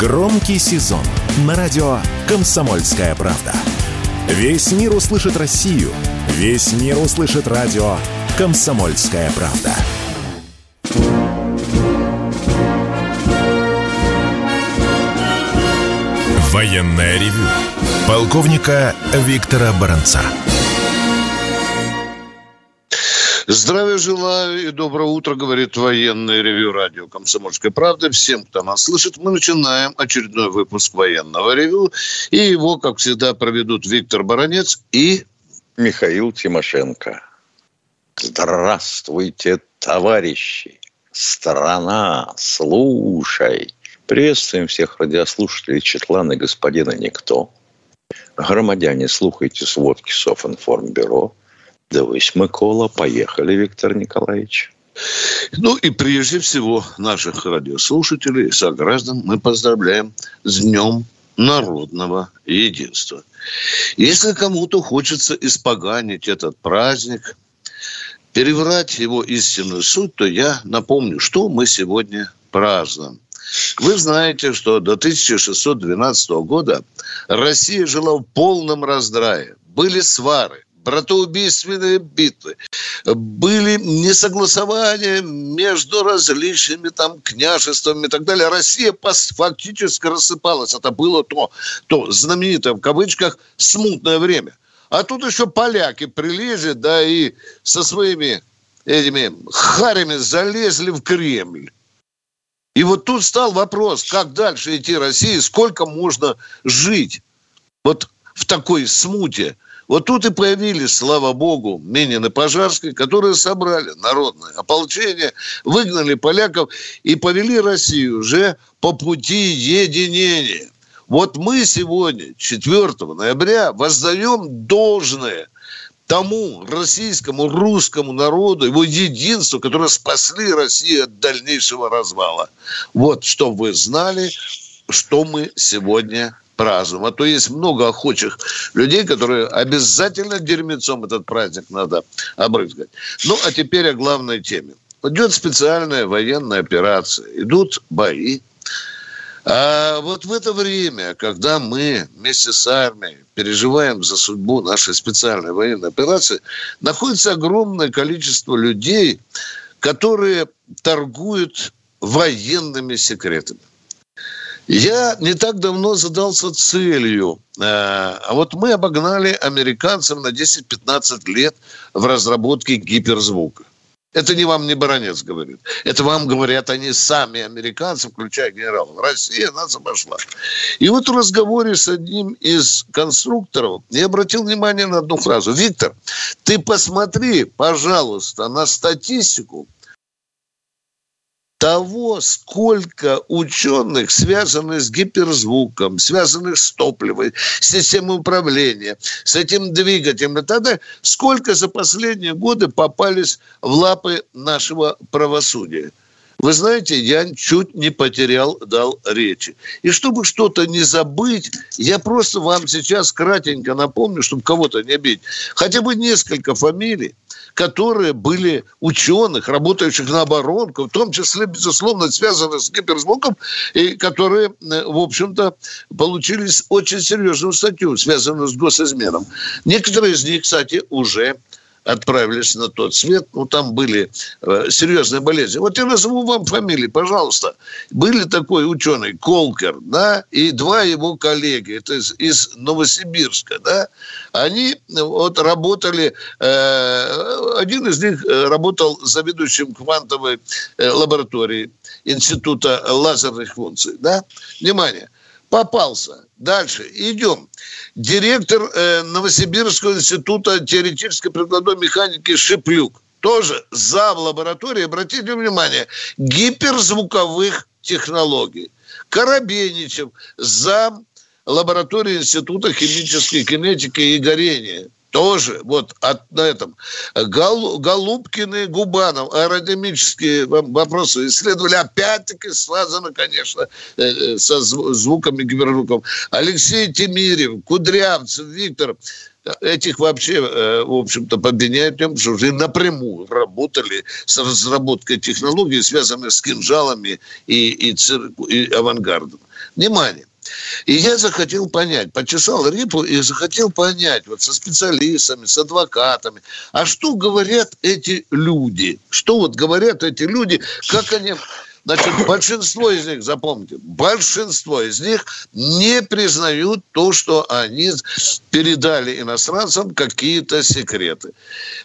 Громкий сезон на радио «Комсомольская правда». Весь мир услышит Россию. Весь мир услышит радио «Комсомольская правда». Военная ревю. Полковника Виктора Баранца. Здравия желаю и доброе утро, говорит военное ревю радио «Комсомольская правда». Всем, кто нас слышит, мы начинаем очередной выпуск военного ревю. И его, как всегда, проведут Виктор Баранец и... Михаил Тимошенко. Здравствуйте, товарищи! Страна, слушай! Приветствуем всех радиослушателей Четлана господина Никто. Громадяне, слухайте сводки Софинформбюро. Дивись, Микола. Поехали, Виктор Николаевич. Ну и прежде всего наших радиослушателей, сограждан мы поздравляем с Днем народного единства. Если кому-то хочется испоганить этот праздник, переврать его истинную суть, то я напомню, что мы сегодня празднуем. Вы знаете, что до 1612 года Россия жила в полном раздрае. Были свары, братоубийственные битвы, были несогласования между различными там княжествами и так далее. Россия фактически рассыпалась. Это было то, то знаменитое в кавычках смутное время. А тут еще поляки прилезли, да и со своими этими харями залезли в Кремль. И вот тут стал вопрос, как дальше идти России, сколько можно жить вот в такой смуте – вот тут и появились, слава богу, Минин и Пожарский, которые собрали народное ополчение, выгнали поляков и повели Россию уже по пути единения. Вот мы сегодня, 4 ноября, воздаем должное тому российскому, русскому народу, его единству, которые спасли Россию от дальнейшего развала. Вот, чтобы вы знали, что мы сегодня А то есть много охочих людей, которые обязательно дерьмецом этот праздник надо обрызгать. Ну, а теперь о главной теме. Идет специальная военная операция, идут бои. А вот в это время, когда мы вместе с армией переживаем за судьбу нашей специальной военной операции, находится огромное количество людей, которые торгуют военными секретами. Я не так давно задался целью. Э, а вот мы обогнали американцев на 10-15 лет в разработке гиперзвука. Это не вам не баронец говорит. Это вам говорят они сами, американцы, включая генералов. Россия нас обошла. И вот в разговоре с одним из конструкторов я обратил внимание на одну фразу. Виктор, ты посмотри, пожалуйста, на статистику того, сколько ученых, связанных с гиперзвуком, связанных с топливом, с системой управления, с этим двигателем и так далее, сколько за последние годы попались в лапы нашего правосудия. Вы знаете, я чуть не потерял дал речи. И чтобы что-то не забыть, я просто вам сейчас кратенько напомню, чтобы кого-то не обидеть. Хотя бы несколько фамилий, которые были ученых, работающих на оборонку, в том числе, безусловно, связанных с гиперзвуком, и которые, э, в общем-то, получили очень серьезную статью, связанную с госизменом. Некоторые из них, кстати, уже отправились на тот свет, ну, там были э, серьезные болезни. Вот я назову вам фамилии, пожалуйста. Были такой ученый Колкер, да, и два его коллеги, это из, из Новосибирска, да, они вот работали, э, один из них э, работал заведующим квантовой э, лабораторией Института лазерных функций, да. Внимание, попался. Дальше, идем директор э, Новосибирского института теоретической прикладной механики Шиплюк. Тоже зам лаборатории, обратите внимание, гиперзвуковых технологий. Коробейничев, зам лаборатории Института химической кинетики и горения – тоже вот от, на этом. Гол, Голубкин и Губанов аэродинамические вопросы исследовали, опять-таки связано, конечно, э, э, со звуками гиперзвуком. Алексей Тимирев, Кудрявцев, Виктор, этих вообще, э, в общем-то, подменяют тем, что уже напрямую работали с разработкой технологий, связанных с кинжалами и, и, цирк, и авангардом. Внимание. И я захотел понять, почесал репу и захотел понять вот со специалистами, с адвокатами, а что говорят эти люди? Что вот говорят эти люди, как они Значит, большинство из них, запомните, большинство из них не признают то, что они передали иностранцам какие-то секреты.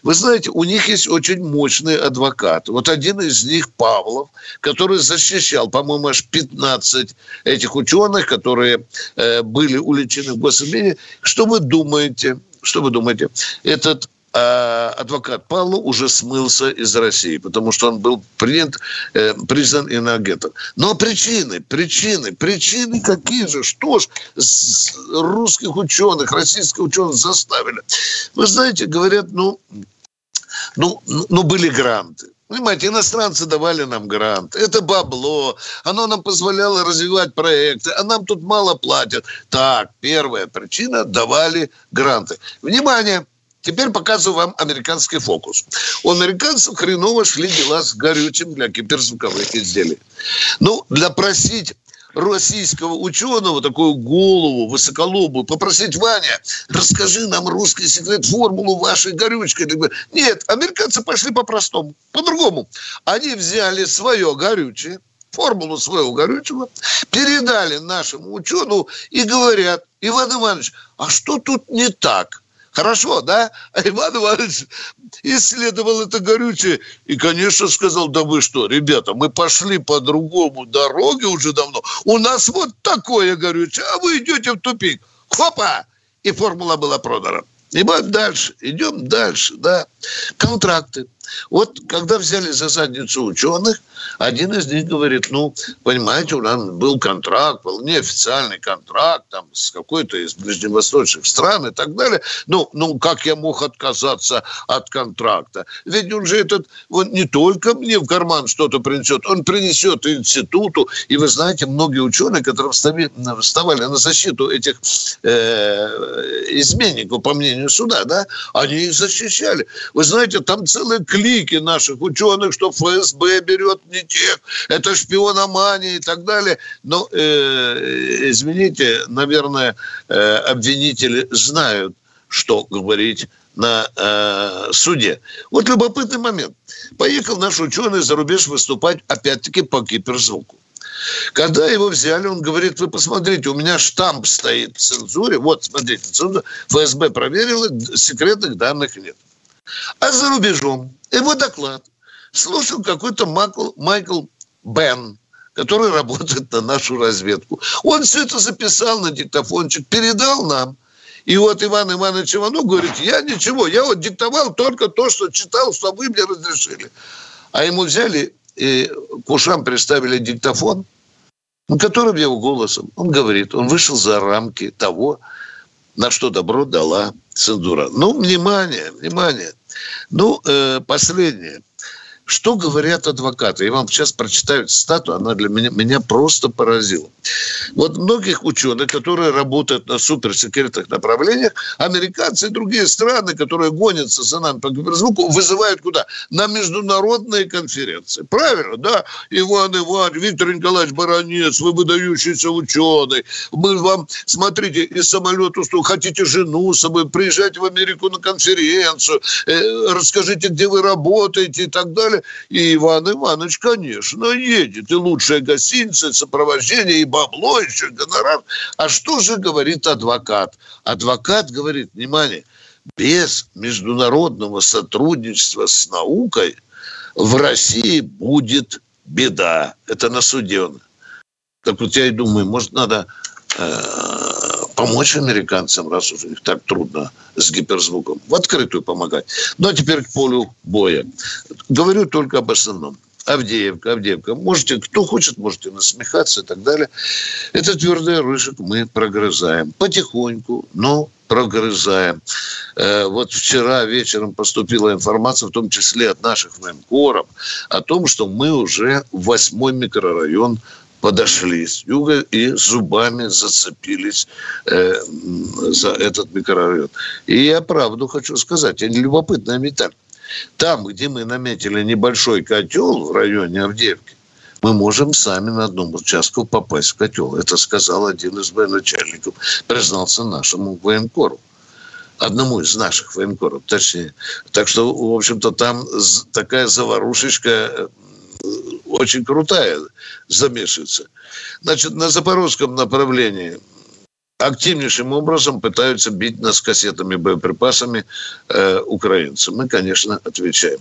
Вы знаете, у них есть очень мощный адвокат. Вот один из них, Павлов, который защищал, по-моему, аж 15 этих ученых, которые э, были уличены в гособвинении. Что вы думаете? Что вы думаете? Этот адвокат Павлов уже смылся из России, потому что он был принят, э, признан иноагентом. Но причины, причины, причины какие же? Что ж русских ученых, российских ученых заставили? Вы знаете, говорят, ну, ну, ну были гранты. Понимаете, иностранцы давали нам грант. Это бабло. Оно нам позволяло развивать проекты. А нам тут мало платят. Так, первая причина – давали гранты. Внимание! Теперь показываю вам американский фокус. У американцев хреново шли дела с горючим для киберзвуковых изделий. Ну, для просить российского ученого, такую голову высоколобую, попросить, Ваня, расскажи нам русский секрет, формулу вашей горючки. Нет, американцы пошли по-простому, по-другому. Они взяли свое горючее, формулу своего горючего, передали нашему ученому и говорят, Иван Иванович, а что тут не так? Хорошо, да? А Иван Иванович исследовал это горючее и, конечно, сказал, да вы что, ребята, мы пошли по другому дороге уже давно. У нас вот такое горючее, а вы идете в тупик. Хопа! И формула была продана. И вот дальше, идем дальше, да. Контракты. Вот когда взяли за задницу ученых, один из них говорит, ну, понимаете, у нас был контракт, был неофициальный контракт там, с какой-то из ближневосточных стран и так далее. Ну, ну, как я мог отказаться от контракта? Ведь он же этот, вот не только мне в карман что-то принесет, он принесет институту. И вы знаете, многие ученые, которые вставали на защиту этих э, изменников, по мнению суда, да, они их защищали. Вы знаете, там целые клики наших ученых, что ФСБ берет не тех, это шпиономания и так далее. Но, э, извините, наверное, э, обвинители знают, что говорить на э, суде. Вот любопытный момент. Поехал наш ученый за рубеж выступать, опять-таки, по киберзвуку. Когда его взяли, он говорит, вы посмотрите, у меня штамп стоит в цензуре. Вот, смотрите, цензура. ФСБ проверила, секретных данных нет. А за рубежом его доклад слушал какой-то Майкл, Майкл Бен, который работает на нашу разведку. Он все это записал на диктофончик, передал нам. И вот Иван Иванович Иванов говорит, я ничего, я вот диктовал только то, что читал, что вы мне разрешили. А ему взяли и к ушам приставили диктофон, которым его голосом, он говорит, он вышел за рамки того, на что добро дала цензура. Ну, внимание, внимание. Ну, э, последнее – что говорят адвокаты? Я вам сейчас прочитаю цитату, она для меня, меня просто поразила. Вот многих ученых, которые работают на суперсекретных направлениях, американцы и другие страны, которые гонятся за нами по киберзвуку, вызывают куда? На международные конференции. Правильно, да? Иван Иванович, Виктор Николаевич Баранец, вы выдающийся ученый. Мы вам, смотрите, из самолета, что хотите жену с собой, приезжайте в Америку на конференцию, э, расскажите, где вы работаете и так далее далее. И Иван Иванович, конечно, едет. И лучшая гостиница, сопровождение, и бабло, еще гонорар. А что же говорит адвокат? Адвокат говорит, внимание, без международного сотрудничества с наукой в России будет беда. Это на суде он. Так вот я и думаю, может, надо э, помочь американцам, раз уже их так трудно с гиперзвуком, в открытую помогать. Ну, а теперь к полю боя. Говорю только об основном. Авдеевка, Авдеевка. Можете, кто хочет, можете насмехаться и так далее. Это твердый рыжик мы прогрызаем. Потихоньку, но прогрызаем. Э, вот вчера вечером поступила информация, в том числе от наших военкоров, о том, что мы уже восьмой микрорайон подошли с юга и зубами зацепились э, за этот микрорайон. И я правду хочу сказать, не любопытная металь. Там, где мы наметили небольшой котел в районе Авдеевки, мы можем сами на одном участку попасть в котел. Это сказал один из военачальников, признался нашему военкору одному из наших военкоров, точнее. Так что, в общем-то, там такая заварушечка э, очень крутая замешивается. Значит, на запорожском направлении активнейшим образом пытаются бить нас кассетами, боеприпасами э, украинцы. Мы, конечно, отвечаем.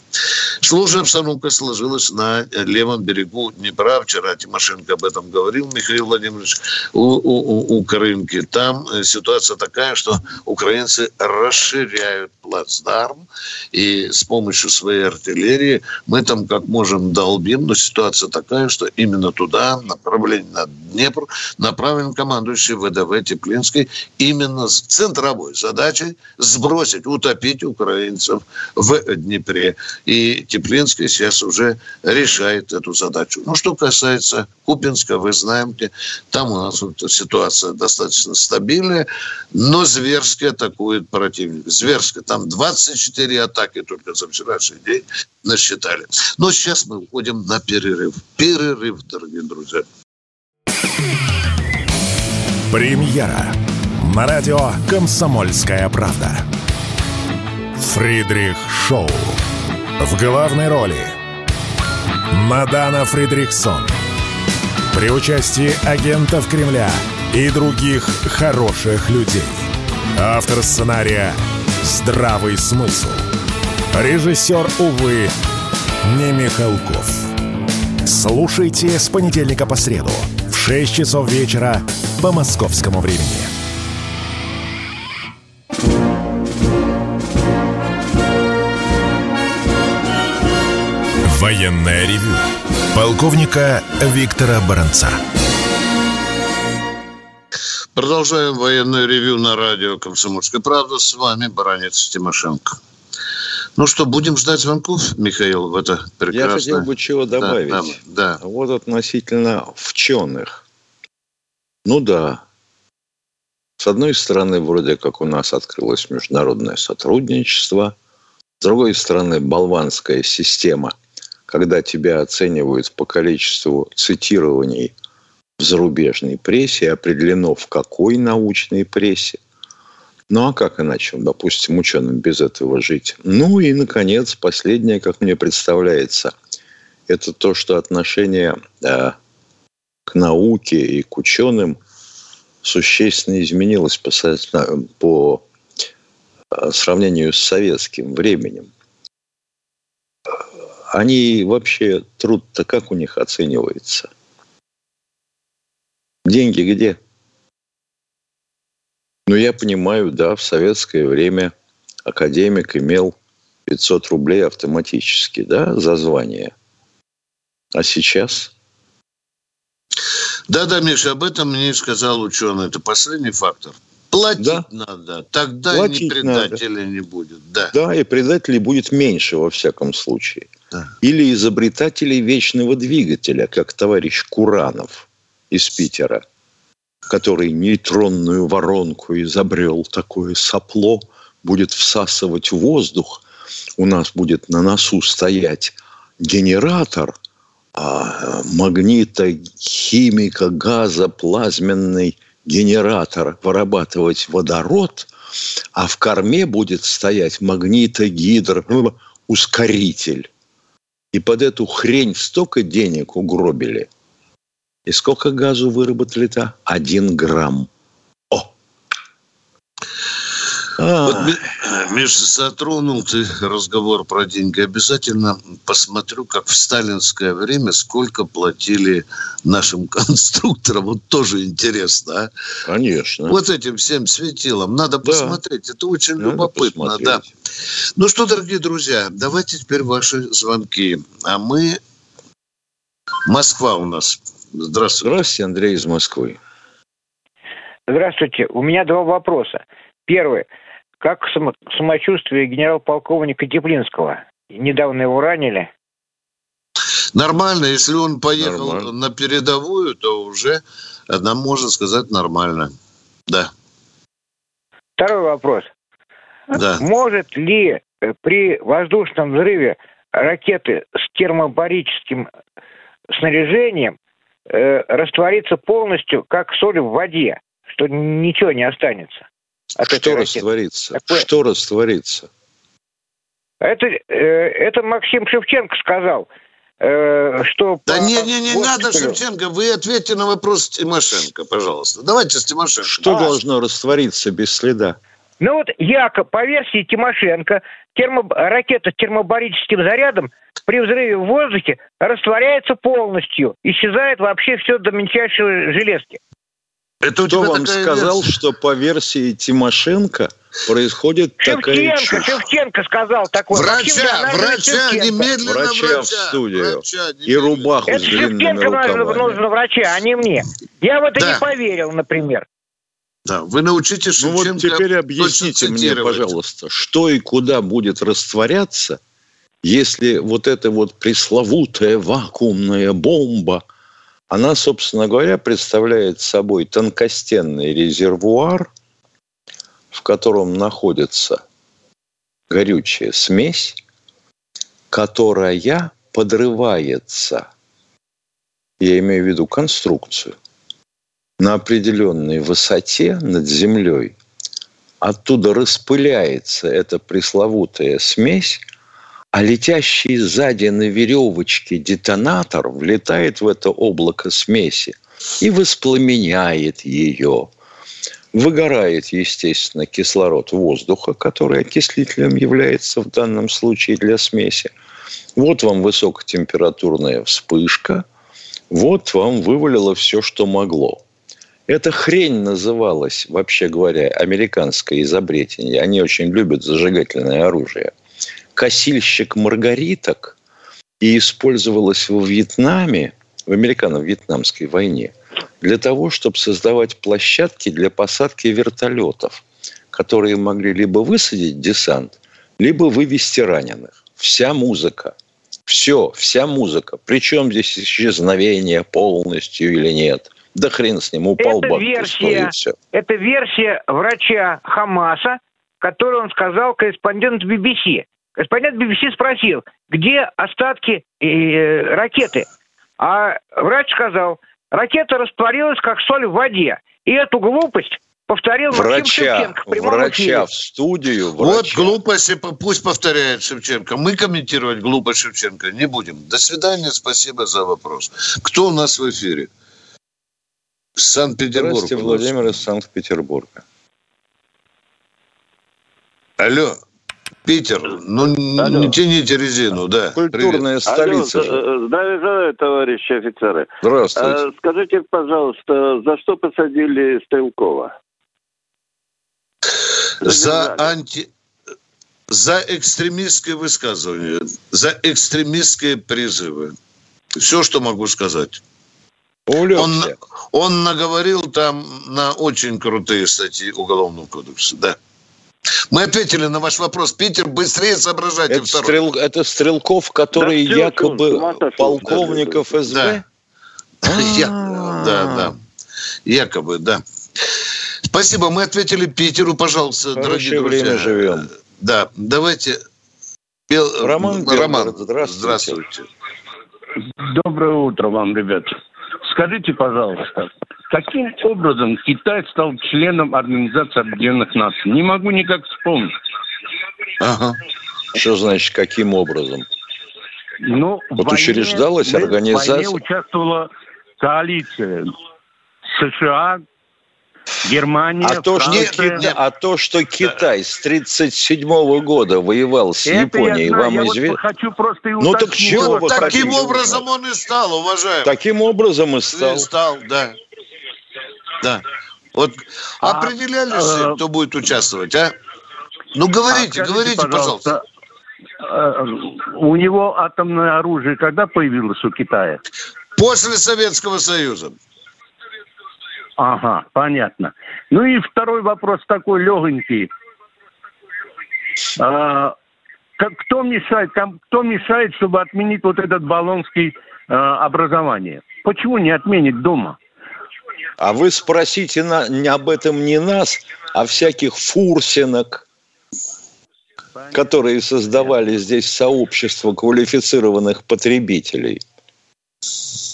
Сложная обстановка сложилась на левом берегу Днепра. Вчера Тимошенко об этом говорил, Михаил Владимирович, у, у, у Крымки. Там э, ситуация такая, что украинцы расширяют плацдарм, и с помощью своей артиллерии мы там как можем долбим, но ситуация такая, что именно туда, направление на Днепр, направлен командующий ВДВ Теплинской именно с центровой задачей сбросить, утопить украинцев в Днепре. И Теплинский сейчас уже решает эту задачу. Ну, что касается Купинска, вы знаете, там у нас ситуация достаточно стабильная, но зверски атакует противник. Зверски. Там 24 атаки только за вчерашний день насчитали. Но сейчас мы уходим на перерыв. Перерыв, дорогие друзья. Премьера на радио «Комсомольская правда». Фридрих Шоу. В главной роли Мадана Фридрихсон. При участии агентов Кремля и других хороших людей. Автор сценария «Здравый смысл». Режиссер, увы, не Михалков. Слушайте с понедельника по среду 6 часов вечера по московскому времени. Военное ревю полковника Виктора Баранца. Продолжаем военное ревю на радио «Комсомольская правда». С вами Баранец Тимошенко. Ну что, будем ждать звонков, Михаил, в это прекрасное... Я хотел бы чего добавить. Да, да, да. Вот относительно вченых. Ну да. С одной стороны, вроде как у нас открылось международное сотрудничество. С другой стороны, болванская система, когда тебя оценивают по количеству цитирований в зарубежной прессе, определено в какой научной прессе. Ну а как иначе, допустим, ученым без этого жить? Ну и, наконец, последнее, как мне представляется, это то, что отношение э, к науке и к ученым существенно изменилось по, по э, сравнению с советским временем. Они вообще, труд-то как у них оценивается? Деньги где? Ну, я понимаю, да, в советское время академик имел 500 рублей автоматически, да, за звание. А сейчас? Да-да, Миша, об этом мне сказал ученый. Это последний фактор. Платить да. надо, тогда Платить ни предателя надо. не будет. Да. да, и предателей будет меньше во всяком случае. Да. Или изобретателей вечного двигателя, как товарищ Куранов из Питера – который нейтронную воронку изобрел, такое сопло, будет всасывать воздух, у нас будет на носу стоять генератор, а магнита, химика, газа, плазменный генератор вырабатывать водород, а в корме будет стоять магнитогидр, ну, ускоритель. И под эту хрень столько денег угробили – и сколько газу выработали-то? Один грамм. О! Вот, Миша, затронул ты разговор про деньги. Обязательно посмотрю, как в сталинское время, сколько платили нашим конструкторам. Вот тоже интересно, а? Конечно. Вот этим всем светилам. Надо да. посмотреть. Это очень Надо любопытно, посмотреть. да. Ну что, дорогие друзья, давайте теперь ваши звонки. А мы... Москва у нас. Здравствуйте. Здравствуйте, Андрей из Москвы. Здравствуйте. У меня два вопроса. Первый. Как самочувствие генерал-полковника Теплинского? Недавно его ранили. Нормально. Если он поехал нормально. на передовую, то уже нам можно сказать нормально. Да. Второй вопрос. Да. Может ли э, при воздушном взрыве ракеты с термобарическим снаряжением э, растворится полностью, как соль в воде, что ничего не останется. От что растворится? Такое... Что растворится? Это, э, это Максим Шевченко сказал, э, что... Да не, не, не вот надо, что... Шевченко, вы ответьте на вопрос Тимошенко, пожалуйста. Давайте с Тимошенко. Что а. должно раствориться без следа? Ну вот якобы, по версии Тимошенко, термо... ракета с термобарическим зарядом при взрыве в воздухе растворяется полностью, исчезает вообще все до мельчайшей железки. Это Кто вам сказал, версия? что по версии Тимошенко происходит Шевченко, такая чушь? Шевченко сказал такое. Врача, врача, немедленно врача. Врача в студию. Врача, и рубаху это с Шевченко рукавами. нужно врача, а не мне. Я в это да. не поверил, например. Да, вы научите Шевченко Ну вот теперь объясните мне, пожалуйста, что и куда будет растворяться, если вот эта вот пресловутая вакуумная бомба, она, собственно говоря, представляет собой тонкостенный резервуар, в котором находится горючая смесь, которая подрывается, я имею в виду конструкцию, на определенной высоте над землей, оттуда распыляется эта пресловутая смесь, а летящий сзади на веревочке детонатор влетает в это облако смеси и воспламеняет ее. Выгорает, естественно, кислород воздуха, который окислителем является в данном случае для смеси. Вот вам высокотемпературная вспышка, вот вам вывалило все, что могло. Эта хрень называлась, вообще говоря, американское изобретение. Они очень любят зажигательное оружие. Косильщик маргариток и использовалась во Вьетнаме, в американо-вьетнамской войне, для того, чтобы создавать площадки для посадки вертолетов, которые могли либо высадить десант, либо вывести раненых. Вся музыка. Все, вся музыка. Причем здесь исчезновение полностью или нет. Да хрен с ним, упал это версия, Это версия врача Хамаса, которую он сказал корреспондент BBC. Корреспондент BBC спросил, где остатки э, ракеты? А врач сказал, ракета растворилась, как соль в воде. И эту глупость повторил врача, Максим Шевченко в Врача в студию. Врача. Вот глупости пусть повторяет Шевченко. Мы комментировать глупость Шевченко не будем. До свидания, спасибо за вопрос. Кто у нас в эфире? Санкт-Петербург. Здравствуйте, Владимир из Санкт-Петербурга. Алло, Питер, ну Алло. не тяните резину, да. Культурная Привет. столица. Алло, здравия желаю, товарищи офицеры. Здравствуйте. А, скажите, пожалуйста, за что посадили Стрелкова? За анти... За экстремистское высказывание, за экстремистские призывы. Все, что могу сказать. Он, он наговорил там на очень крутые статьи Уголовного кодекса, да. Мы ответили на ваш вопрос. Питер, быстрее соображайте. Это, стрел, это Стрелков, который да, якобы полковников да, СБ? Да. да, да. Якобы, да. Спасибо, мы ответили Питеру, пожалуйста, Хорошее дорогие друзья. время живем. Да, давайте. Роман, Роман, здравствуйте. здравствуйте. Доброе утро вам, ребята. Скажите, пожалуйста, каким образом Китай стал членом Организации Объединенных Наций? Не могу никак вспомнить. Ага. Что значит, каким образом? Ну, вот войне, учреждалась организация... В войне участвовала коалиция США, Германия, а то, Франция. Что, а то, что Китай с 1937 года воевал с Это Японией, я вам известно? Вот хочу просто и ну так чего вы Таким хотите образом он и стал, уважаемый. Таким образом и стал. И стал, да. Да. Вот а, определялись, а, кто будет участвовать, а? Ну, говорите, а, скажите, говорите, пожалуйста. пожалуйста. Э, у него атомное оружие когда появилось у Китая? После Советского Союза. Ага, понятно. Ну и второй вопрос такой легонький. А, кто мешает, там, кто мешает, чтобы отменить вот этот баллонский а, образование? Почему не отменить дома? А вы спросите на, не об этом не нас, а всяких фурсинок, Понятно. которые создавали здесь сообщество квалифицированных потребителей.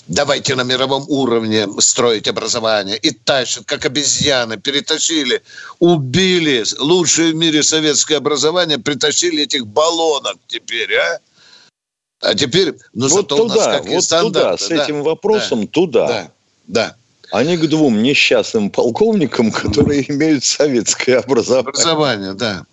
Давайте на мировом уровне строить образование. И тащат, как обезьяны, перетащили, убили лучшее в мире советское образование, притащили этих баллонок теперь, а? А теперь, ну вот зато туда, у нас какие вот стандарты. Туда, с этим вопросом да, туда. Да, да. Не к двум несчастным полковникам, которые имеют советское образование. Образование, да.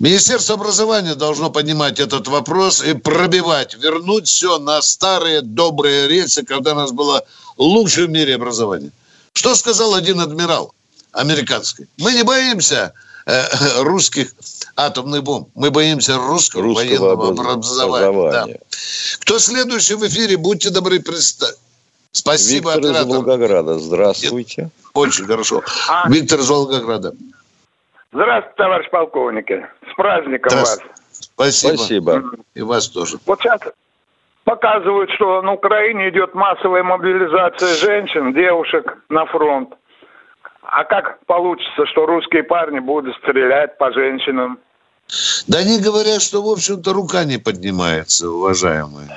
Министерство образования должно поднимать этот вопрос и пробивать, вернуть все на старые добрые рельсы, когда у нас было лучшее в мире образование. Что сказал один адмирал американский? Мы не боимся э, русских атомных бомб. Мы боимся русского, русского военного образования. образования. Да. Кто следующий в эфире? Будьте добры, представьте. Спасибо, Виктор оператор. из Волгограда. Здравствуйте. Очень хорошо. А... Виктор из Волгограда. Здравствуйте, товарищ полковник. С праздником вас. Спасибо. Спасибо. И вас тоже. Вот сейчас показывают, что на Украине идет массовая мобилизация женщин, девушек на фронт. А как получится, что русские парни будут стрелять по женщинам? Да они говорят, что, в общем-то, рука не поднимается, уважаемые.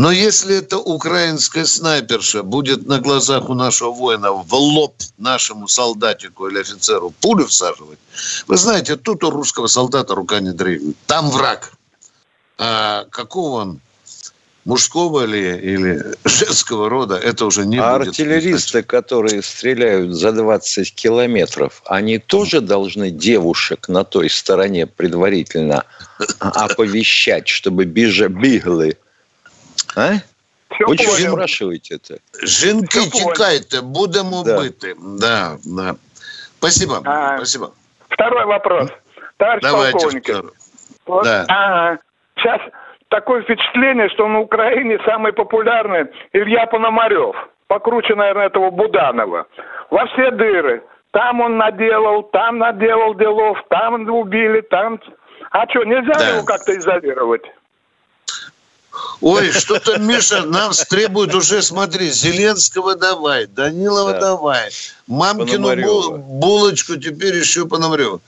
Но если эта украинская снайперша будет на глазах у нашего воина в лоб нашему солдатику или офицеру пулю всаживать, вы знаете, тут у русского солдата рука не дрыгнет. Там враг. А какого он мужского ли или женского рода, это уже не а будет. артиллеристы, которые стреляют за 20 километров, они тоже должны девушек на той стороне предварительно оповещать, чтобы бежа бігли а? Все Ви чого спрашиваете это? Жінки, тікайте, будемо да. бити. Да, да. Спасибо. А, Спасибо. Второй вопрос. Товарищ Давайте полковник. Вот, да. а, сейчас такое впечатление, что на Украине самый популярный Илья Пономарев. Покруче, наверное, этого Буданова. Во все дыры. Там он наделал, там наделал делов, там убили, там... А что, нельзя да. его как-то изолировать? Ой, что-то, Миша, нам требует уже, смотри, Зеленского давай, Данилова да. давай, мамкину бул, булочку теперь еще Пономарева.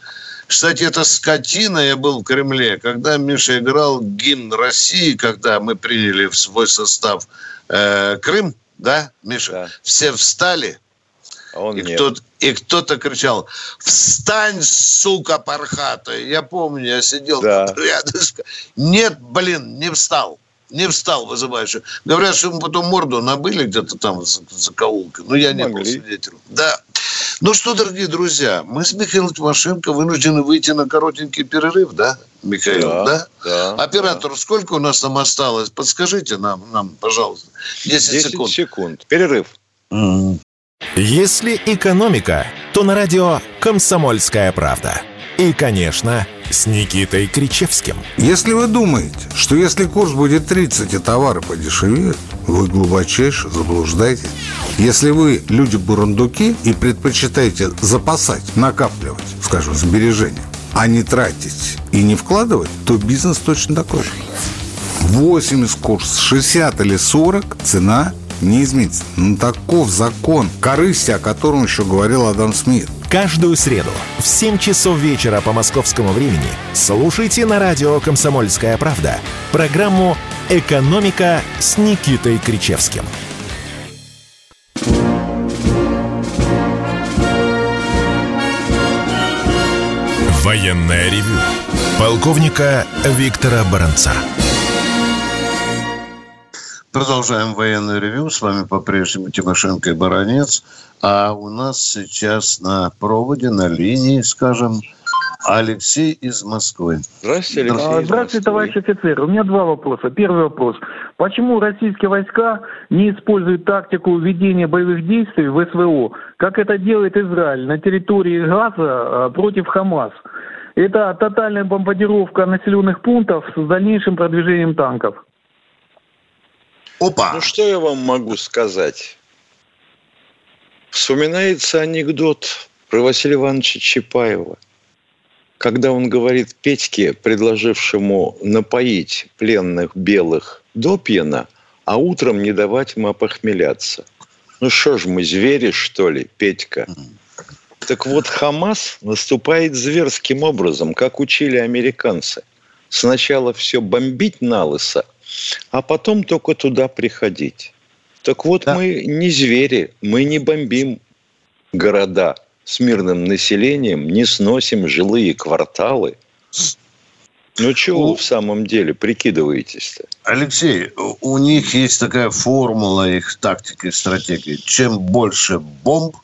Кстати, это скотина, я был в Кремле, когда Миша играл гимн России, когда мы приняли в свой состав э, Крым, да, Миша? Да. Все встали, а он и, кто, и кто-то кричал, встань, сука пархатая. Я помню, я сидел да. рядом. Нет, блин, не встал не встал вызывающе. Говорят, что ему потом морду набыли где-то там за, за каулкой. Но я не Могли. был свидетелем. Да. Ну что, дорогие друзья, мы с Михаилом Тимошенко вынуждены выйти на коротенький перерыв, да, Михаил? Да. да? да Оператор, да. сколько у нас там осталось? Подскажите нам, нам пожалуйста. 10, 10 секунд. секунд. Перерыв. Mm. Если экономика, то на радио «Комсомольская правда». И, конечно, с Никитой Кричевским. Если вы думаете, что если курс будет 30 и товары подешевеют, вы глубочайше заблуждаетесь. Если вы люди бурундуки и предпочитаете запасать, накапливать, скажем, сбережения, а не тратить и не вкладывать, то бизнес точно такой же. 80 курс, 60 или 40 цена не изменится. Ну, таков закон корысти, о котором еще говорил Адам Смит. Каждую среду в 7 часов вечера по московскому времени слушайте на радио «Комсомольская правда» программу «Экономика» с Никитой Кричевским. Военная ревю. Полковника Виктора Баранца. Продолжаем военное ревю. С вами по-прежнему Тимошенко и Баранец. А у нас сейчас на проводе, на линии, скажем, Алексей из Москвы. Здравствуйте, Алексей. Здравствуйте, Здравствуйте товарищ офицер. У меня два вопроса. Первый вопрос. Почему российские войска не используют тактику ведения боевых действий в СВО, как это делает Израиль на территории Газа а, против Хамас? Это тотальная бомбардировка населенных пунктов с дальнейшим продвижением танков. Опа! Ну, что я вам могу сказать? Вспоминается анекдот про Василия Ивановича Чапаева, когда он говорит Петьке, предложившему напоить пленных белых до пьяна, а утром не давать им опохмеляться. Ну что ж мы, звери, что ли, Петька? Так вот, Хамас наступает зверским образом, как учили американцы. Сначала все бомбить на лысо, а потом только туда приходить. Так вот, да. мы не звери, мы не бомбим города с мирным населением, не сносим жилые кварталы. Ну, чего вы в самом деле прикидываетесь-то? Алексей, у них есть такая формула их тактики и стратегии. Чем больше бомб,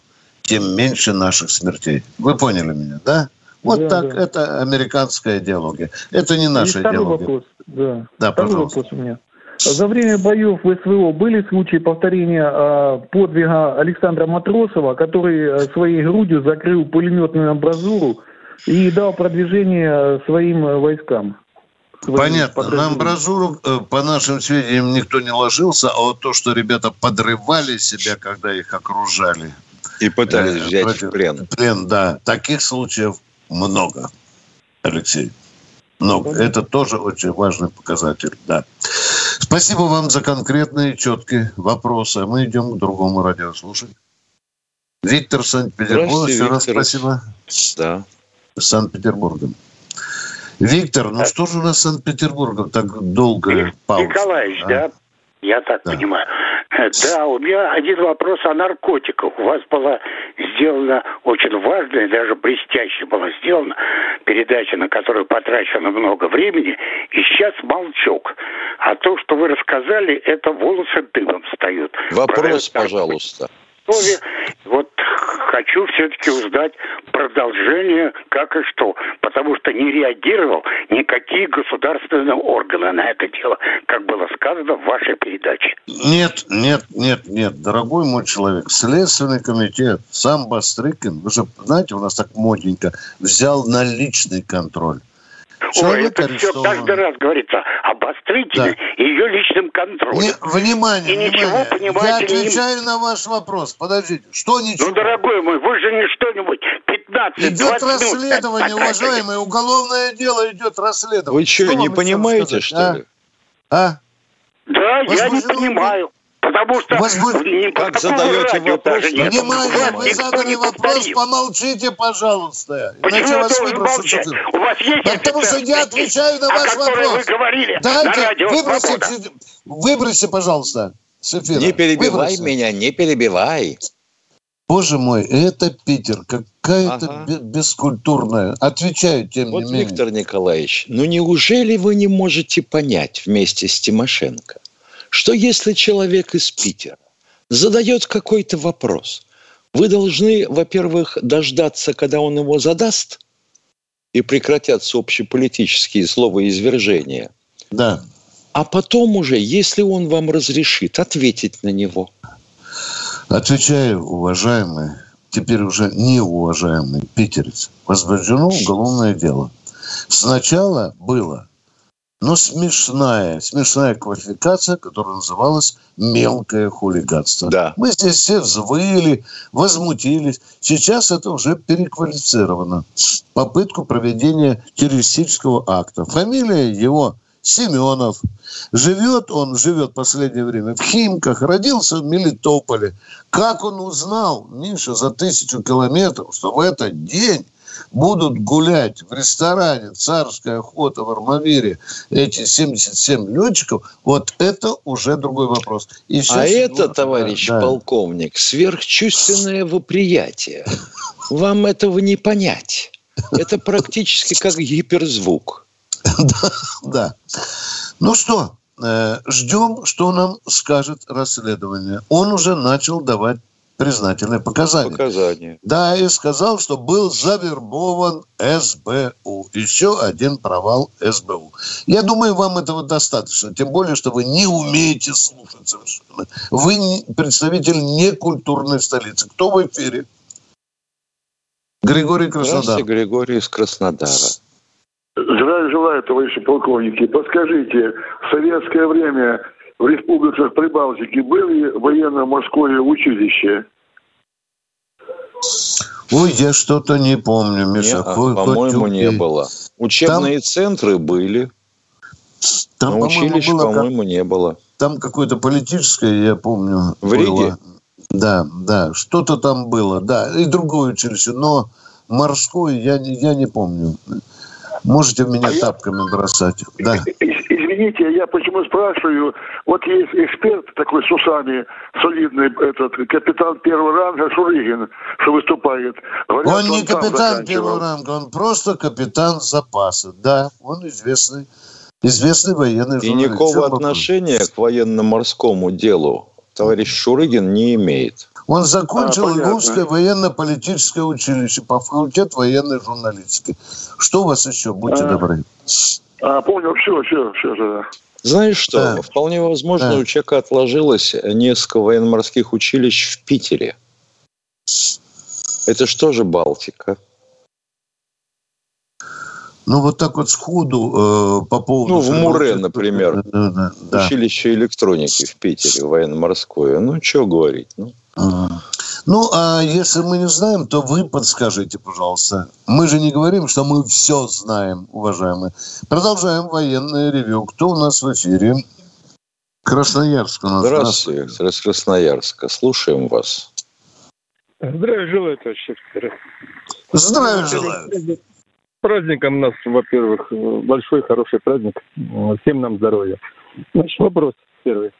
тем меньше наших смертей. Вы поняли меня, да? Вот да, так, да. это американская идеология. Это не наша и идеология. Вопрос. Да, да второй пожалуйста. вопрос у меня. За время боев в СВО были случаи повторения э, подвига Александра Матросова, который э, своей грудью закрыл пулеметную амбразуру и дал продвижение своим э, войскам? Понятно. На амбразуру, э, по нашим сведениям, никто не ложился, а вот то, что ребята подрывали себя, когда их окружали. И пытались э, взять против... в плен. Плен, да. Таких случаев много, Алексей. Много. Это тоже очень важный показатель, да. Спасибо вам за конкретные, четкие вопросы. Мы идем к другому радиослушателю. Виктор Санкт-Петербург. Еще раз спасибо. Да. Санкт-Петербургом. Виктор, ну что же у нас с Санкт-Петербургом так долго пауза? Николаевич, а? да? Я так да. понимаю. Да, у меня один вопрос о наркотиках. У вас была сделана очень важная, даже блестяще была сделана передача, на которую потрачено много времени, и сейчас молчок. А то, что вы рассказали, это волосы дымом встают. Вопрос, пожалуйста. Вот хочу все-таки узнать продолжение, как и что. Потому что не реагировал никакие государственные органы на это дело, как было сказано в вашей передаче. Нет, нет, нет, нет, дорогой мой человек. Следственный комитет, сам Бастрыкин, вы же знаете, у нас так модненько, взял на личный контроль. Ой, это все каждый раз говорится да. и ее личном контроле. Не, внимание, и внимание. ничего, понимаете, Я отвечаю не... на ваш вопрос. Подождите, что ничего? Ну, дорогой мой, вы же не что-нибудь 15 Идет расследование, минут. уважаемый, уголовное дело идет расследование. Вы что, что не понимаете, что а? ли? А? Да, я не понимаю. Потому что вас будет... не как задаете вопрос? Внимание, вы задали вопрос, помолчите, пожалуйста. Почему Иначе я вас молчать? У вас есть Потому что я отвечаю на ваш вопрос. вы говорили Дайте, выбросите, выбросите, пожалуйста, с эфира. Не перебивай Выброси. меня, не перебивай. Боже мой, это Питер, какая-то ага. бескультурная. Отвечаю, тем вот, не менее. Виктор Николаевич, ну неужели вы не можете понять вместе с Тимошенко, что если человек из Питера задает какой-то вопрос, вы должны, во-первых, дождаться, когда он его задаст, и прекратятся общеполитические словоизвержения. Да. А потом уже, если он вам разрешит, ответить на него. Отвечаю, уважаемый, теперь уже неуважаемый питерец, возбуждено уголовное дело. Сначала было но смешная, смешная квалификация, которая называлась мелкое хулиганство. Да. Мы здесь все взвыли, возмутились. Сейчас это уже переквалифицировано. Попытку проведения террористического акта. Фамилия его Семенов. Живет он, живет в последнее время в Химках, родился в Мелитополе. Как он узнал, Миша, за тысячу километров, что в этот день будут гулять в ресторане «Царская охота» в Армавире эти 77 летчиков, вот это уже другой вопрос. И а это, товарищ да. полковник, сверхчувственное восприятие. Вам этого не понять. Это практически как гиперзвук. Да, да. Ну что, э, ждем, что нам скажет расследование. Он уже начал давать признательные показания. Показания. Да, и сказал, что был завербован СБУ. Еще один провал СБУ. Я думаю, вам этого достаточно. Тем более, что вы не умеете слушать совершенно. Вы представитель некультурной столицы. Кто в эфире? Григорий Краснодар. Здравствуйте, Григорий из Краснодара. Здравия желаю, товарищи полковники. Подскажите, в советское время в республиках Прибалтики были военно-морское училище? Ой, я что-то не помню, Миша. Не, по-моему, не было. Учебные там, центры были. Там, но училищ, было, по-моему, не было. Там какое-то политическое, я помню. В было. Риге? Да, да, что-то там было, да, и другое училище, но морское я, я не помню. Можете меня а тапками я... бросать. Да извините, я почему спрашиваю. Вот есть эксперт такой с усами, солидный, этот капитан первого ранга Шуригин, что выступает. Говорят, он не капитан первого ранга, он просто капитан запаса. Да, он известный, известный военный журналист. И никакого отношения к военно-морскому делу товарищ Шурыгин не имеет. Он закончил а, Львовское военно-политическое училище по факультету военной журналистики. Что у вас еще? Будьте а, добры. А, понял, все, все, все, да. Знаешь что, да. вполне возможно, да. у человека отложилось несколько военно-морских училищ в Питере. Это что же Балтика? Ну, вот так вот сходу э, по поводу... Ну, в Муре, например. Да, да, да. Училище электроники в Питере, военно-морское. Ну, что говорить? Ну. Ну, а если мы не знаем, то вы подскажите, пожалуйста. Мы же не говорим, что мы все знаем, уважаемые. Продолжаем военное ревю. Кто у нас в эфире? Красноярск у нас. Здравствуйте, Здравствуйте. с Красноярска. Слушаем вас. Здравия желаю, товарищ офицер. Здравия желаю праздником нас, во-первых, большой хороший праздник. Всем нам здоровья. Значит, вопрос первый.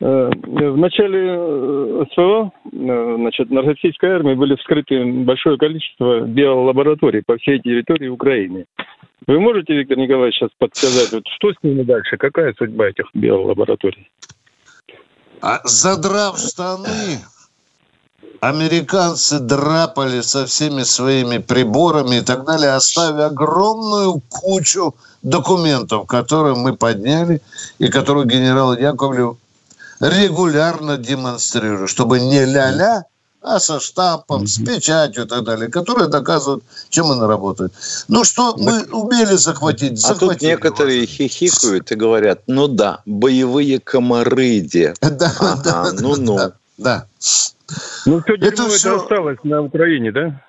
Э, в начале э, СВО, э, значит, на российской армии были вскрыты большое количество биолабораторий по всей территории Украины. Вы можете, Виктор Николаевич, сейчас подсказать, вот что с ними дальше? Какая судьба этих биолабораторий? А задрав штаны, американцы драпали со всеми своими приборами и так далее, оставив огромную кучу документов, которые мы подняли и которые генерал Яковлев регулярно демонстрирует, чтобы не ля-ля, а со штампом, с печатью и так далее, которые доказывают, чем они работают. Ну что, мы умели захватить, А тут некоторые вас. хихикают и говорят, ну да, боевые комарыди. Да, да, ну-ну. Да. Ну, все это все осталось на Украине, да?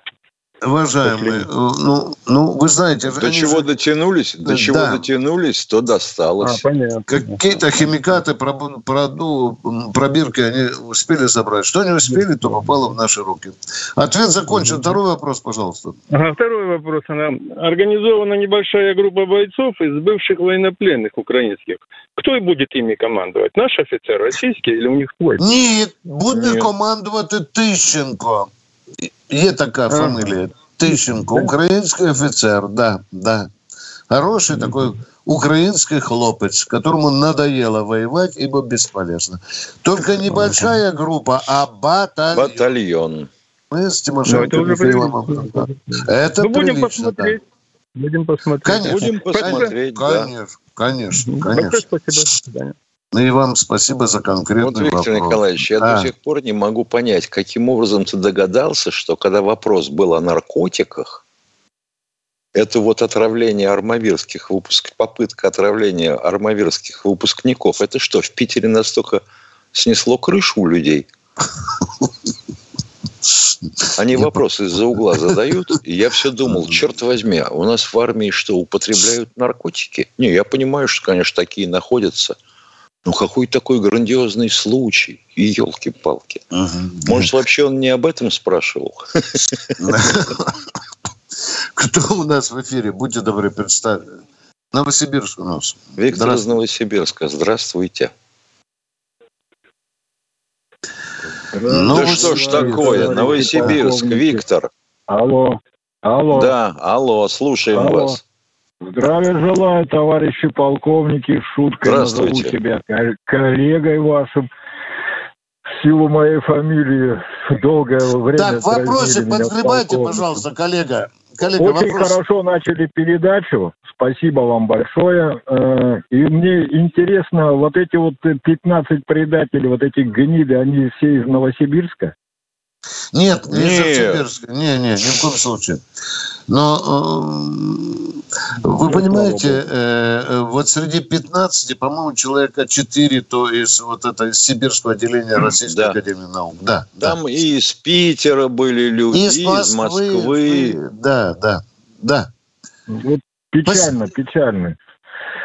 Уважаемые, ну, ну, вы знаете... До чего же... дотянулись, до да. чего дотянулись, то досталось. А, понятно. Какие-то химикаты, проду, пробирки они успели забрать. Что не успели, то попало в наши руки. Ответ закончен. Второй вопрос, пожалуйста. Ага, второй вопрос. Она организована небольшая группа бойцов из бывших военнопленных украинских. Кто будет ими командовать? Наш офицер российский или у них свой? Нет, будет Нет. командовать Тыщенко. Є така фамилия. Тищенко. Украинский офицер, да, да. Хороший такой украинский хлопец, которому надоело воевать, ибо бесполезно. Только небольшая группа, а батальон. Батальон. Мы с Тимошенко ну, это, это ну, будем посмотреть. Да. Будем посмотреть. Конечно. Будем посмотреть, конечно, да. конечно, конечно. Спасибо. Ну и вам спасибо за конкретный вот, Виктор вопрос. Николаевич, я а. до сих пор не могу понять, каким образом ты догадался, что когда вопрос был о наркотиках, это вот отравление армавирских выпуск, попытка отравления армавирских выпускников. Это что, в Питере настолько снесло крышу у людей? Они вопросы из-за угла задают, и я все думал, черт возьми, а у нас в армии что, употребляют наркотики? Не, я понимаю, что, конечно, такие находятся – ну, какой такой грандиозный случай. И елки-палки. Угу. Может, вообще он не об этом спрашивал? Кто у нас в эфире? Будьте добры, представьте. Новосибирск у нас. Виктор из Новосибирска. Здравствуйте. Ну, да что ж такое? Новосибирск, Виктор. Алло. Алло. Да, алло, слушаем алло. вас. Здравия желаю, товарищи полковники. Шуткой назову себя коллегой вашим. В силу моей фамилии долгое время... Так, вопросы подгребайте, пожалуйста, коллега. коллега Очень вопрос. хорошо начали передачу. Спасибо вам большое. Э, и мне интересно, вот эти вот 15 предателей, вот эти гниды, они все из Новосибирска? Нет, не из Новосибирска. Не, не, ни в коем случае. Но э, вы понимаете, э, э, вот среди 15, по-моему, человека 4, то из вот этого сибирского отделения Российской да. Академии Наук. Да, Там да. и из Питера были люди, и из Москвы. Из Москвы. Да, да, да. Вот печально, Спасибо. печально.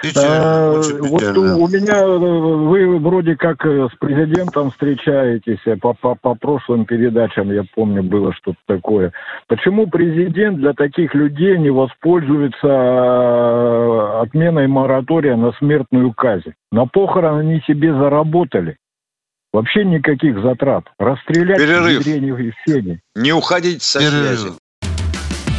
Печально, очень печально. Вот у меня, вы вроде как с президентом встречаетесь, по, по, по прошлым передачам, я помню, было что-то такое. Почему президент для таких людей не воспользуется отменой моратория на смертную казнь? На похороны они себе заработали. Вообще никаких затрат. Расстрелять Перерыв. в сене. Не уходить со Перерыв. связи.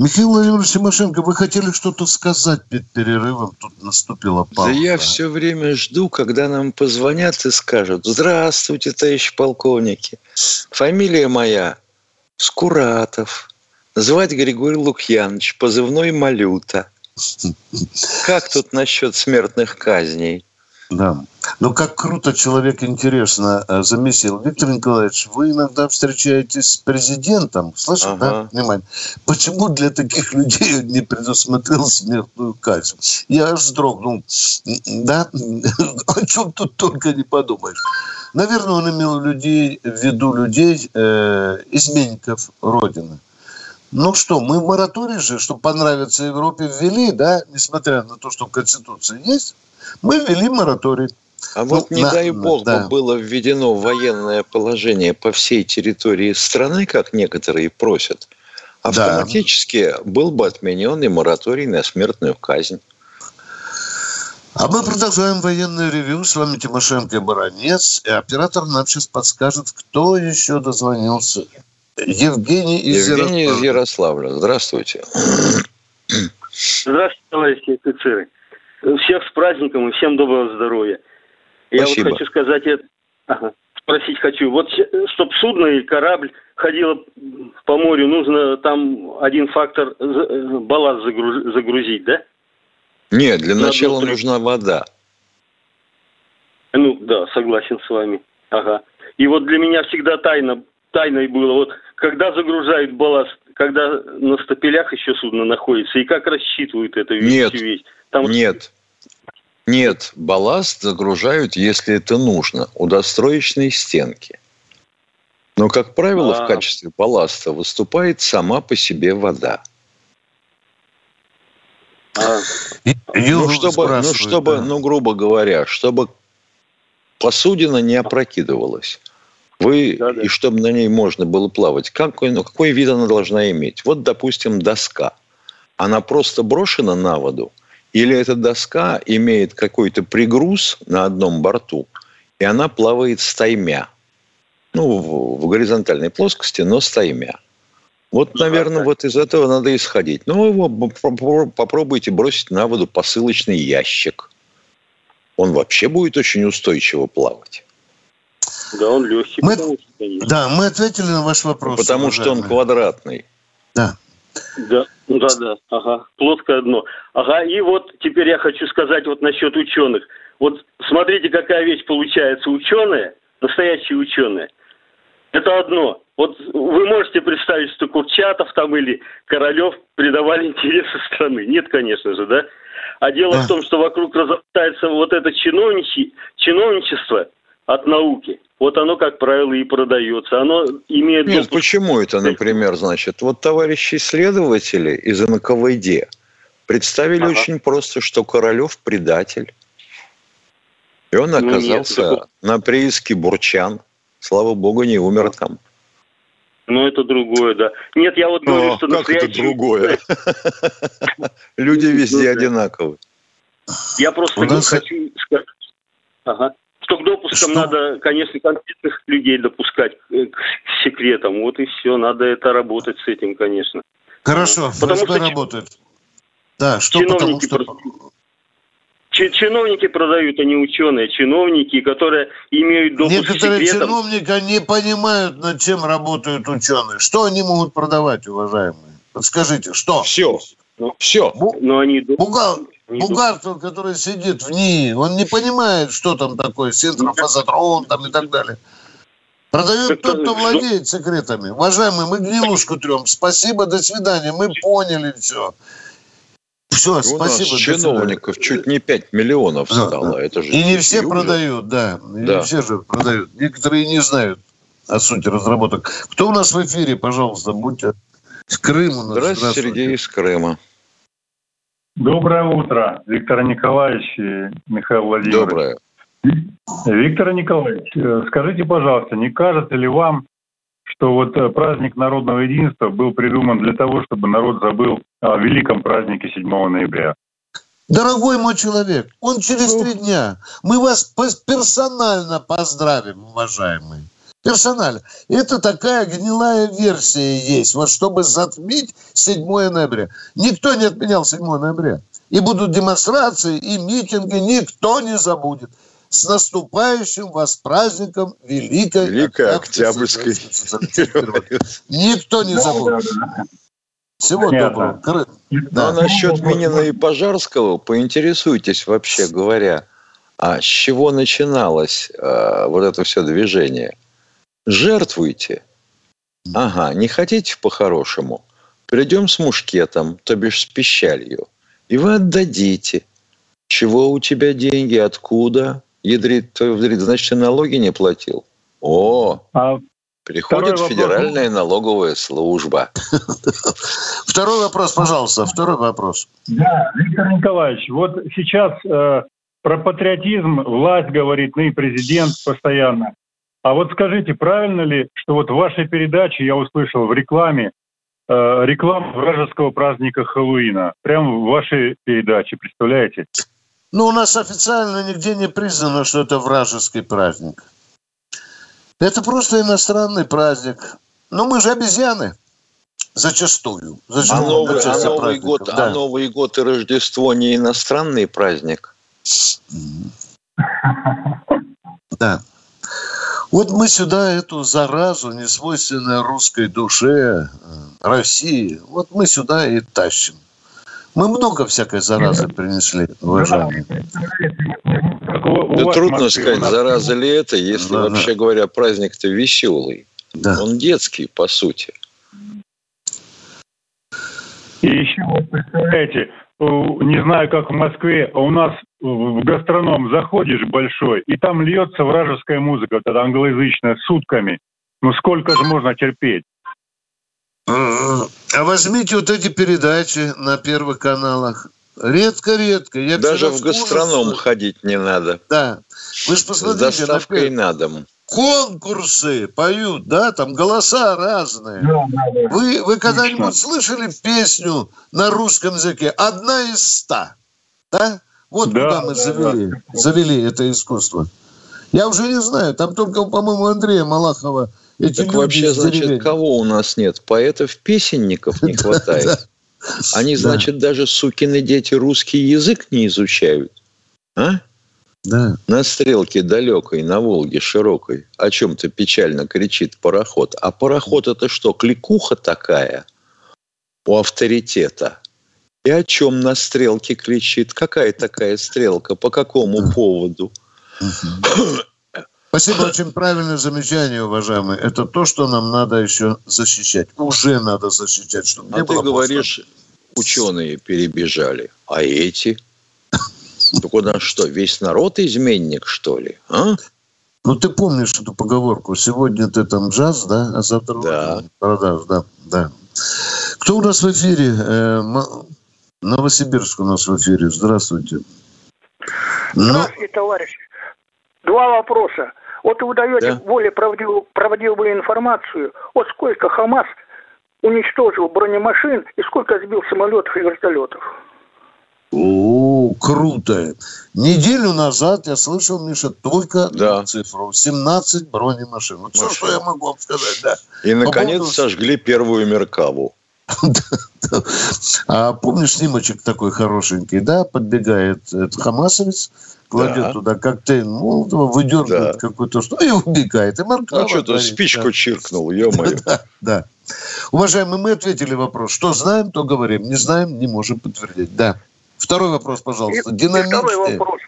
Михаил Владимирович Тимошенко, вы хотели что-то сказать перед перерывом? Тут наступила пауза. Да я все время жду, когда нам позвонят и скажут, здравствуйте, товарищ полковники. Фамилия моя Скуратов. Звать Григорий Лукьянович, позывной Малюта. Как тут насчет смертных казней? Да. Ну, как круто человек интересно э, замесил. Виктор Николаевич, вы иногда встречаетесь с президентом. Слышишь, ага. да? Внимание. Почему для таких людей не предусмотрел смертную казнь? Я аж вздрогнул. Да? О чем тут только не подумаешь. Наверное, он имел людей, в виду людей, э, изменников Родины. Ну что, мы мораторий же, чтобы понравиться Европе, ввели, да, несмотря на то, что в Конституции есть. Мы ввели мораторий. А вот ну, не на, дай бог да. было введено военное положение по всей территории страны, как некоторые просят, автоматически да. был бы отменен и мораторий на смертную казнь. А мы продолжаем военное ревю. С вами Тимошенко и Баранец. И оператор нам сейчас подскажет, кто еще дозвонился. Евгений из Евгений Ярославля. из Ярославля. Здравствуйте. Здравствуйте, товарищи офицеры. Всех с праздником и всем доброго здоровья. Я вот хочу сказать, ага, спросить хочу. Вот чтобы судно или корабль ходило по морю, нужно там один фактор балласт загрузить, да? Нет, для На начала одну... нужна вода. Ну да, согласен с вами. Ага. И вот для меня всегда тайна, тайной было, вот когда загружают балласт, когда на стапелях еще судно находится, и как рассчитывают эту Нет. вещь? Там Нет. Нет, балласт загружают, если это нужно, у достроечной стенки. Но, как правило, А-а-а. в качестве балласта выступает сама по себе вода. А. Ну, чтобы, ну, чтобы, да. ну, грубо говоря, чтобы посудина не опрокидывалась. Вы, да, да. и чтобы на ней можно было плавать, какой, ну, какой вид она должна иметь? Вот, допустим, доска. Она просто брошена на воду, или эта доска имеет какой-то пригруз на одном борту, и она плавает стаймя. Ну, в, в горизонтальной плоскости, но стаймя. Вот, ну, наверное, вот из этого надо исходить. Ну, попробуйте бросить на воду посылочный ящик. Он вообще будет очень устойчиво плавать. Да, он легкий. Мы... Да, мы ответили на ваш вопрос. Потому уважаемый. что он квадратный. Да. Да, да, да, ага, плоское дно. Ага, и вот теперь я хочу сказать вот насчет ученых. Вот смотрите, какая вещь получается. Ученые, настоящие ученые, это одно. Вот вы можете представить, что Курчатов там или Королев придавали интересы страны? Нет, конечно же, да? А дело а. в том, что вокруг разрастается вот это чиновничество от науки вот оно, как правило, и продается. Оно имеет... Нет, допуск... почему это, например, значит? Вот товарищи исследователи из НКВД представили ага. очень просто, что Королев предатель. И он оказался ну, нет, на прииске Бурчан. Слава богу, не умер там. Ну, это другое, да. Нет, я вот говорю, О, что... Как настоящий... это другое? Люди везде одинаковые. Я просто не хочу сказать... Ага что к допускам что? надо, конечно, конкретных людей допускать к секретам. Вот и все. Надо это работать с этим, конечно. Хорошо, потому что работает. Да, что чиновники потому что... Чиновники продают, а не ученые. Чиновники, которые имеют допуск Некоторые к секретам. чиновники не понимают, над чем работают ученые. Что они могут продавать, уважаемые? Подскажите, что? Все. Ну, Все. Но они... Бугал... Бухгалтер, который сидит в ней, он не понимает, что там такое, синтрофазотрон там и так далее. Продает тот, кто владеет секретами. Уважаемые, мы гнилушку трем. Спасибо, до свидания. Мы поняли все. Все, У спасибо. Нас чиновников чуть не 5 миллионов стало. Да, Это же и не все продают, да. И да. не все же продают. Некоторые не знают о сути разработок. Кто у нас в эфире, пожалуйста, будьте. С Крыма. Здравствуйте, Здравствуйте, Сергей из Крыма. Доброе утро, Виктор Николаевич и Михаил Владимирович. Доброе. Виктор Николаевич, э, скажите, пожалуйста, не кажется ли вам, что вот э, праздник народного единства был придуман для того, чтобы народ забыл о великом празднике 7 ноября? Дорогой мой человек, он через три дня. Мы вас персонально поздравим, уважаемый. Персонально. Это такая гнилая версия есть, вот чтобы затмить 7 ноября. Никто не отменял 7 ноября. И будут демонстрации, и митинги, никто не забудет с наступающим вас праздником Великой, Великой Октябрьской. Никто не забудет. Всего Понятно. доброго. Да. Ну, насчет Минина и Пожарского, поинтересуйтесь вообще говоря, а с чего начиналось э, вот это все движение? Жертвуйте. Ага, не хотите по-хорошему? Придем с мушкетом, то бишь с пищалью, и вы отдадите. Чего у тебя деньги, откуда? Ядрит, значит, ты налоги не платил. О, а приходит Федеральная вопрос. налоговая служба. Второй вопрос, пожалуйста, второй вопрос. Да, Виктор Николаевич, вот сейчас э, про патриотизм власть говорит, ну и президент постоянно. А вот скажите, правильно ли, что вот в вашей передаче я услышал в рекламе э, рекламу вражеского праздника Хэллоуина? Прямо в вашей передаче, представляете? Ну, у нас официально нигде не признано, что это вражеский праздник. Это просто иностранный праздник. Но мы же обезьяны. Зачастую. Зачастую. А, новый, а, новый год, да. а Новый год и Рождество не иностранный праздник? Да. Вот мы сюда эту заразу, несвойственную русской душе, э, России, вот мы сюда и тащим. Мы много всякой заразы принесли, уважаемые. Да трудно сказать, зараза ли это, если да, вообще да. говоря, праздник-то веселый. Да. Он детский, по сути. И еще, вот представляете, не знаю, как в Москве, а у нас в гастроном заходишь большой, и там льется вражеская музыка, вот эта англоязычная, сутками. Ну сколько же можно терпеть? А возьмите вот эти передачи на первых каналах. Редко-редко. Я Даже в гастроном ужас... ходить не надо. Да. Вы же посмотрите. С доставкой на, на дом. Конкурсы поют, да, там голоса разные. Да, да, да. Вы, вы когда-нибудь слышали песню на русском языке? Одна из ста. Да? Вот да, куда мы да, завели, да. завели это искусство. Я уже не знаю, там только, по-моему, Андрея Малахова эти так вообще, значит, кого у нас нет? Поэтов-песенников не хватает. Они, значит, даже сукины дети русский язык не изучают. А? Да. На стрелке далекой, на Волге широкой, о чем-то печально кричит пароход. А пароход это что, кликуха такая у авторитета? И о чем на стрелке кричит? Какая такая стрелка? По какому поводу? Спасибо, очень правильное замечание, уважаемый. Это то, что нам надо еще защищать. Уже надо защищать, чтобы не а было ты говоришь, ученые перебежали, а эти? Так у нас что, весь народ изменник, что ли? А? Ну, ты помнишь эту поговорку? Сегодня ты там джаз, да, а завтра да. продаж, да, да. Кто у нас в эфире? Новосибирск у нас в эфире. Здравствуйте. Здравствуйте, Но... товарищи. Два вопроса. Вот вы даете да. более правдивую, правдивую информацию, вот сколько ХАМАС уничтожил бронемашин и сколько сбил самолетов и вертолетов. О, круто. Неделю назад я слышал, Миша, только да. цифру. 17 бронемашин. Вот все, что я могу вам сказать, да. И, наконец, поводу... сожгли первую Меркаву. А помнишь снимочек такой хорошенький, да? Подбегает этот хамасовец, кладет да. туда коктейль Молотова, выдергивает да. какую-то что и убегает. И Маркова. Ну, что-то спичку да. чиркнул, ё-моё. да, да. Уважаемые, мы ответили вопрос. Что знаем, то говорим. Не знаем, не можем подтвердить. Да. Второй вопрос, пожалуйста. Второй вопрос.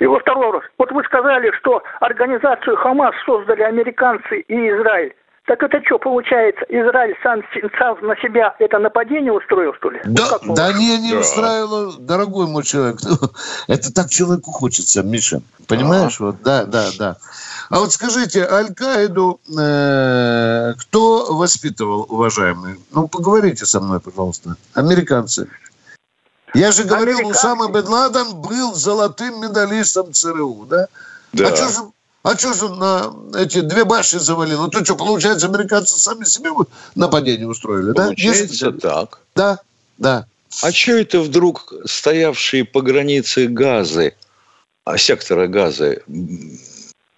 И во второй вопрос. Вот вы сказали, что организацию Хамас создали американцы и Израиль. Так это что, получается, Израиль сам, сам на себя это нападение устроил, что ли? Да, ну, да не, не да. устраивал, дорогой мой человек. это так человеку хочется, Миша. Понимаешь? А. Вот, да, да, да. А вот скажите, Аль-Каиду э, кто воспитывал, уважаемые? Ну, поговорите со мной, пожалуйста. Американцы. Я же говорил, Усама бен Ладен был золотым медалистом ЦРУ, да? Да. А что же а что же на эти две башни завалило? Ну, то что, получается, американцы сами себе нападение устроили, да? Получается так. Да, да. А что это вдруг стоявшие по границе газы, а сектора газа,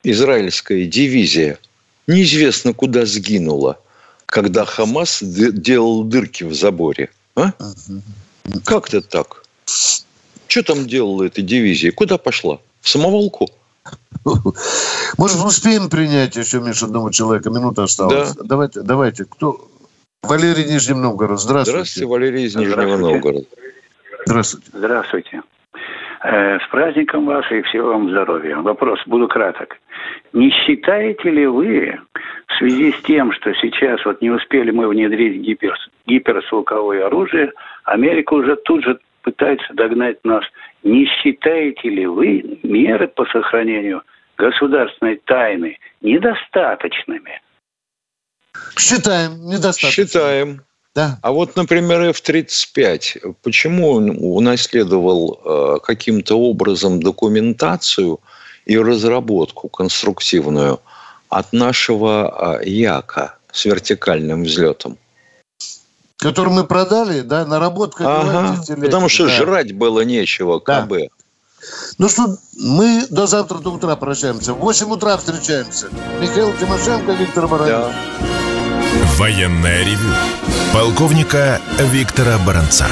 израильская дивизия, неизвестно куда сгинула, когда Хамас делал дырки в заборе? А? Как это так? Что там делала эта дивизия? Куда пошла? В самоволку? Может, успеем принять еще, Миша, одного человека? Минута осталась. Да. Давайте, давайте. Кто? Валерий Нижний Новгород. Здравствуйте. Здравствуйте, Валерий из Нижнего Новгорода. Здравствуйте. Здравствуйте. Э, с праздником вас и всего вам здоровья. Вопрос, буду краток. Не считаете ли вы в связи с тем, что сейчас вот не успели мы внедрить гипер, гиперзвуковое оружие, Америка уже тут же пытается догнать нас. Не считаете ли вы меры по сохранению государственной тайны недостаточными? Считаем, недостаточно. Считаем. Да. А вот, например, F-35, почему он унаследовал э, каким-то образом документацию и разработку конструктивную от нашего э, Яка с вертикальным взлетом? Который мы продали, да, наработка. Ага, потому что да. жрать было нечего, КБ. Да. Ну что, мы до завтра до утра прощаемся. В 8 утра встречаемся. Михаил Тимошенко, Виктор Баранец. Да. Военная ревю. Полковника Виктора Баранца.